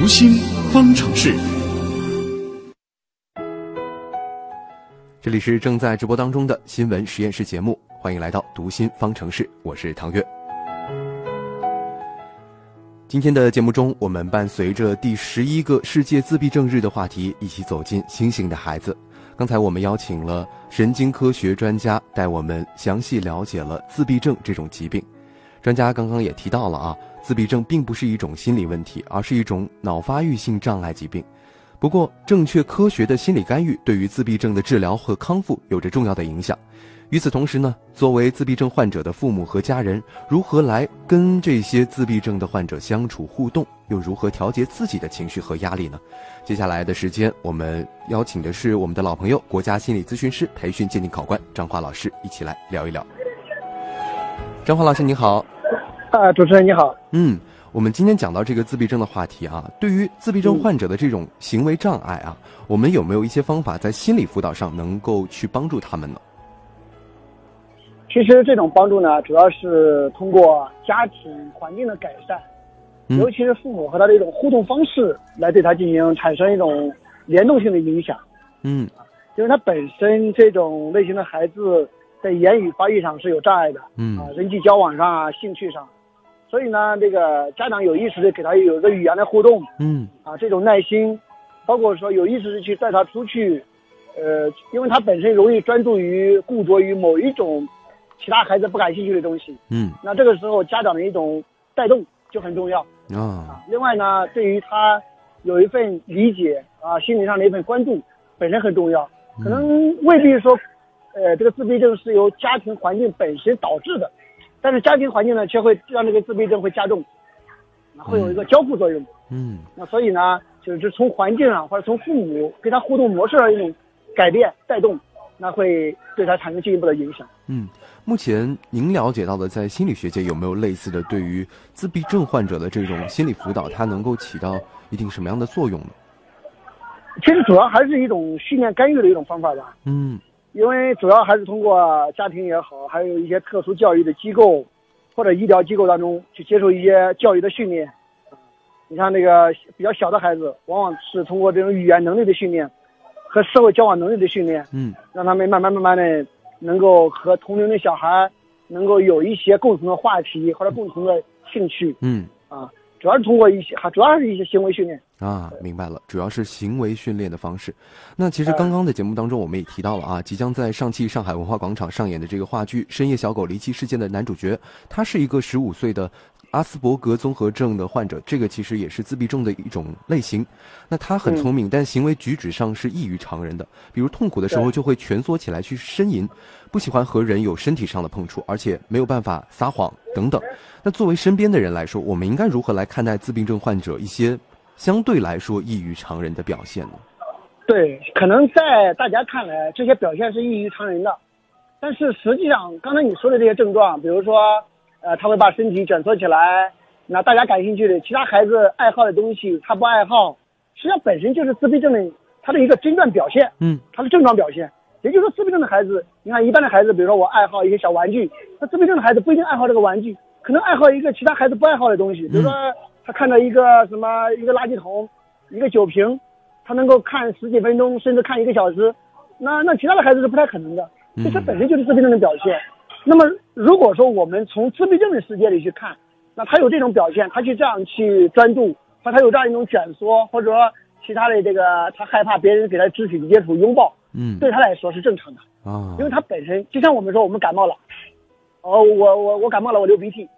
读心方程式。这里是正在直播当中的新闻实验室节目，欢迎来到读心方程式，我是唐月。今天的节目中，我们伴随着第十一个世界自闭症日的话题，一起走进星星的孩子。刚才我们邀请了神经科学专家，带我们详细了解了自闭症这种疾病。专家刚刚也提到了啊，自闭症并不是一种心理问题，而是一种脑发育性障碍疾病。不过，正确科学的心理干预对于自闭症的治疗和康复有着重要的影响。与此同时呢，作为自闭症患者的父母和家人，如何来跟这些自闭症的患者相处互动，又如何调节自己的情绪和压力呢？接下来的时间，我们邀请的是我们的老朋友，国家心理咨询师培训鉴定考官张华老师，一起来聊一聊。张华老师，你好。啊，主持人你好。嗯。我们今天讲到这个自闭症的话题啊，对于自闭症患者的这种行为障碍啊，我们有没有一些方法在心理辅导上能够去帮助他们呢？其实这种帮助呢，主要是通过家庭环境的改善，尤其是父母和他的一种互动方式，来对他进行产生一种联动性的影响。嗯，因为他本身这种类型的孩子在言语发育上是有障碍的。嗯啊，人际交往上啊，兴趣上。所以呢，这个家长有意识的给他有一个语言的互动，嗯，啊，这种耐心，包括说有意识的去带他出去，呃，因为他本身容易专注于固着于某一种其他孩子不感兴趣的东西，嗯，那这个时候家长的一种带动就很重要啊。另外呢，对于他有一份理解啊，心理上的一份关注，本身很重要，可能未必说，呃，这个自闭症是由家庭环境本身导致的。但是家庭环境呢，却会让这个自闭症会加重，会有一个交互作用。嗯，那所以呢，就是从环境上或者从父母跟他互动模式上一种改变带动，那会对他产生进一步的影响。嗯，目前您了解到的，在心理学界有没有类似的对于自闭症患者的这种心理辅导，它能够起到一定什么样的作用呢？其实主要还是一种训练干预的一种方法吧。嗯。因为主要还是通过家庭也好，还有一些特殊教育的机构或者医疗机构当中去接受一些教育的训练。你像那个比较小的孩子，往往是通过这种语言能力的训练和社会交往能力的训练，嗯，让他们慢慢慢慢的能够和同龄的小孩能够有一些共同的话题或者共同的兴趣，嗯，啊。主要是通过一些，还主要是一些行为训练啊，明白了，主要是行为训练的方式。那其实刚刚的节目当中，我们也提到了啊，即将在上汽上海文化广场上演的这个话剧《深夜小狗离奇事件》的男主角，他是一个十五岁的。阿斯伯格综合症的患者，这个其实也是自闭症的一种类型。那他很聪明，但行为举止上是异于常人的。比如痛苦的时候就会蜷缩起来去呻吟，不喜欢和人有身体上的碰触，而且没有办法撒谎等等。那作为身边的人来说，我们应该如何来看待自闭症患者一些相对来说异于常人的表现呢？对，可能在大家看来，这些表现是异于常人的，但是实际上，刚才你说的这些症状，比如说。呃，他会把身体蜷缩起来，那大家感兴趣的其他孩子爱好的东西，他不爱好，实际上本身就是自闭症的他的一个诊断表现，嗯，他的症状表现。也就是说，自闭症的孩子，你看一般的孩子，比如说我爱好一些小玩具，那自闭症的孩子不一定爱好这个玩具，可能爱好一个其他孩子不爱好的东西，比如说他看到一个什么一个垃圾桶，一个酒瓶，他能够看十几分钟，甚至看一个小时，那那其他的孩子是不太可能的，这本身就是自闭症的表现。那么，如果说我们从自闭症的世界里去看，那他有这种表现，他去这样去专注，或他有这样一种卷缩，或者说其他的这个，他害怕别人给他肢体接触、拥抱，嗯，对他来说是正常的啊，因为他本身就像我们说，我们感冒了，哦，我我我感冒了，我流鼻涕，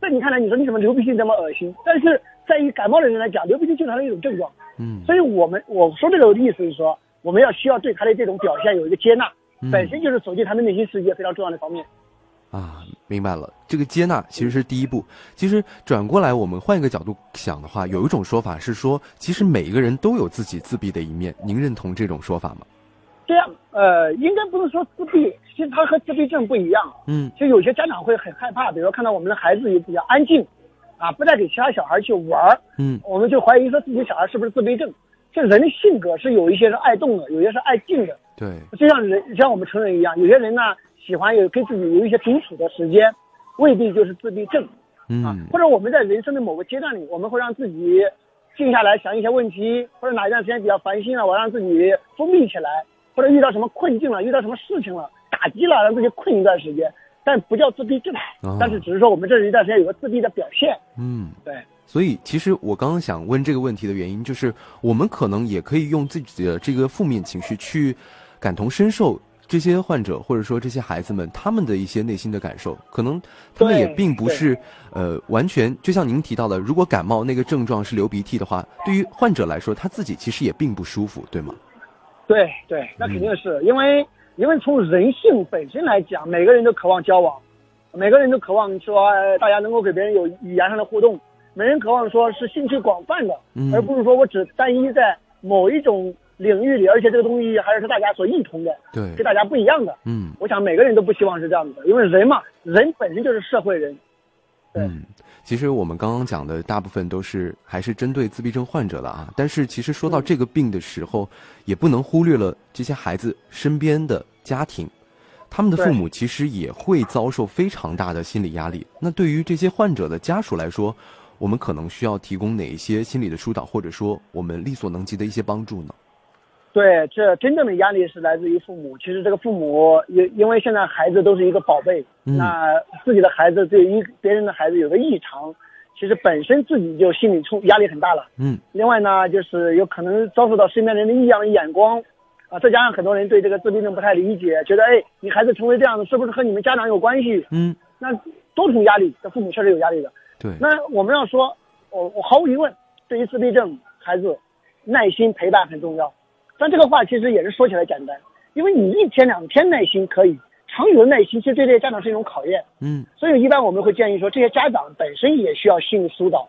在你看来，你说你怎么流鼻涕？这么恶心？但是在于感冒的人来讲，流鼻涕就是他的一种症状，嗯，所以我们我说这个意思是说，我们要需要对他的这种表现有一个接纳。本身就是走进他的内心世界非常重要的方面，啊，明白了。这个接纳其实是第一步。其实转过来，我们换一个角度想的话，有一种说法是说，其实每一个人都有自己自闭的一面。您认同这种说法吗？这样，呃，应该不是说自闭，其实他和自闭症不一样。嗯，其实有些家长会很害怕，比如说看到我们的孩子也比较安静，啊，不再给其他小孩去玩儿，嗯，我们就怀疑说自己小孩是不是自闭症。这人的性格是有一些是爱动的，有些是爱静的。对，就像人像我们成人一样，有些人呢喜欢有跟自己有一些独处的时间，未必就是自闭症。嗯，或者我们在人生的某个阶段里，我们会让自己静下来想一些问题，或者哪一段时间比较烦心了，我让自己封闭起来，或者遇到什么困境了，遇到什么事情了，打击了，让自己困一段时间，但不叫自闭症，但是只是说我们这一段时间有个自闭的表现。嗯，对。所以，其实我刚刚想问这个问题的原因，就是我们可能也可以用自己的这个负面情绪去感同身受这些患者或者说这些孩子们他们的一些内心的感受，可能他们也并不是呃完全就像您提到的，如果感冒那个症状是流鼻涕的话，对于患者来说他自己其实也并不舒服，对吗？对对，那肯定是因为因为从人性本身来讲，每个人都渴望交往，每个人都渴望说大家能够给别人有语言上的互动。每人渴望说是兴趣广泛的，而不是说我只单一在某一种领域里，而且这个东西还是大家所认同的，对，跟大家不一样的。嗯，我想每个人都不希望是这样子的，因为人嘛，人本身就是社会人。嗯，其实我们刚刚讲的大部分都是还是针对自闭症患者的啊，但是其实说到这个病的时候，也不能忽略了这些孩子身边的家庭。他们的父母其实也会遭受非常大的心理压力。那对于这些患者的家属来说，我们可能需要提供哪一些心理的疏导，或者说我们力所能及的一些帮助呢？对，这真正的压力是来自于父母。其实这个父母，因因为现在孩子都是一个宝贝，那自己的孩子对于别人的孩子有个异常，其实本身自己就心理冲压力很大了。嗯。另外呢，就是有可能遭受到身边人的异样的眼光，啊，再加上很多人对这个自闭症不太理解，觉得哎，你孩子成为这样的，是不是和你们家长有关系？嗯。那多重压力，这父母确实有压力的。对，那我们要说，我我毫无疑问，对于自闭症孩子，耐心陪伴很重要。但这个话其实也是说起来简单，因为你一天两天耐心可以，长久的耐心其实对这些家长是一种考验。嗯，所以一般我们会建议说，这些家长本身也需要心理疏导，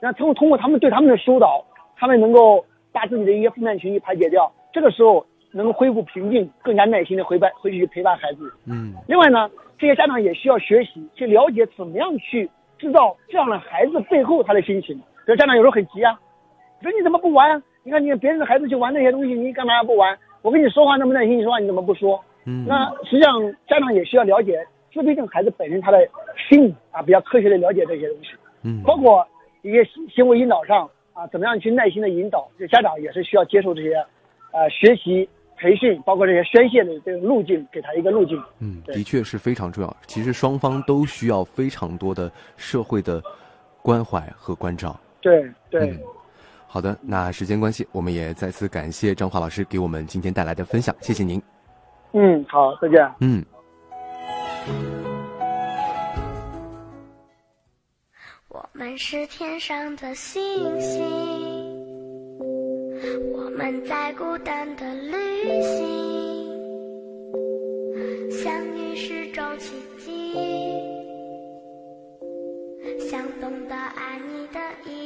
那通通过他们对他们的疏导，他们能够把自己的一些负面情绪排解掉，这个时候能够恢复平静，更加耐心的回伴回去陪伴孩子。嗯，另外呢，这些家长也需要学习去了解怎么样去。知道这样的孩子背后他的心情，比如家长有时候很急啊，说你怎么不玩啊？你看你别人的孩子去玩那些东西，你干嘛不玩？我跟你说话那么耐心，你说话你怎么不说？嗯，那实际上家长也需要了解自闭症孩子本身他的心理啊，比较科学的了解这些东西。嗯，包括一些行为引导上啊，怎么样去耐心的引导？这家长也是需要接受这些，呃，学习。培训包括这些宣泄的这个路径，给他一个路径。嗯，的确是非常重要。其实双方都需要非常多的社会的关怀和关照。对对。好的，那时间关系，我们也再次感谢张华老师给我们今天带来的分享，谢谢您。嗯，好，再见。嗯。我们是天上的星星。我们在孤单的旅行，相遇是种奇迹，想懂得爱你的意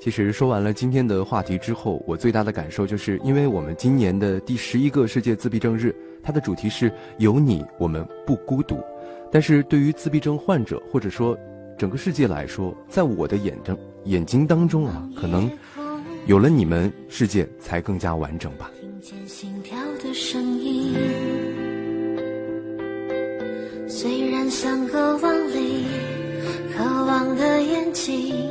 其实说完了今天的话题之后，我最大的感受就是，因为我们今年的第十一个世界自闭症日，它的主题是有你，我们不孤独。但是对于自闭症患者，或者说整个世界来说，在我的眼中眼睛当中啊，可能有了你们，世界才更加完整吧。听见心跳的声音，虽然相隔万里，渴望的眼睛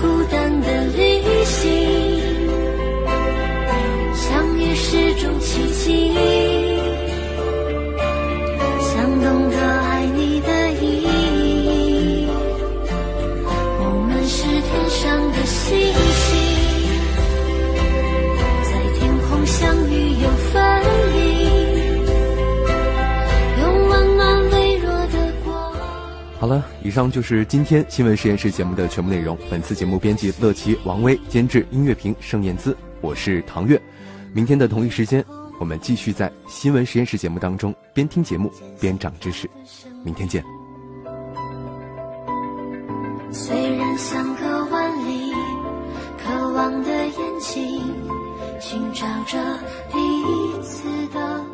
孤单的好了以上就是今天新闻实验室节目的全部内容。本次节目编辑乐琪王威监制音乐平盛燕姿我是唐月。明天的同一时间我们继续在新闻实验室节目当中边听节目边长知识。明天见。虽然相隔万里渴望的眼睛寻找着彼此的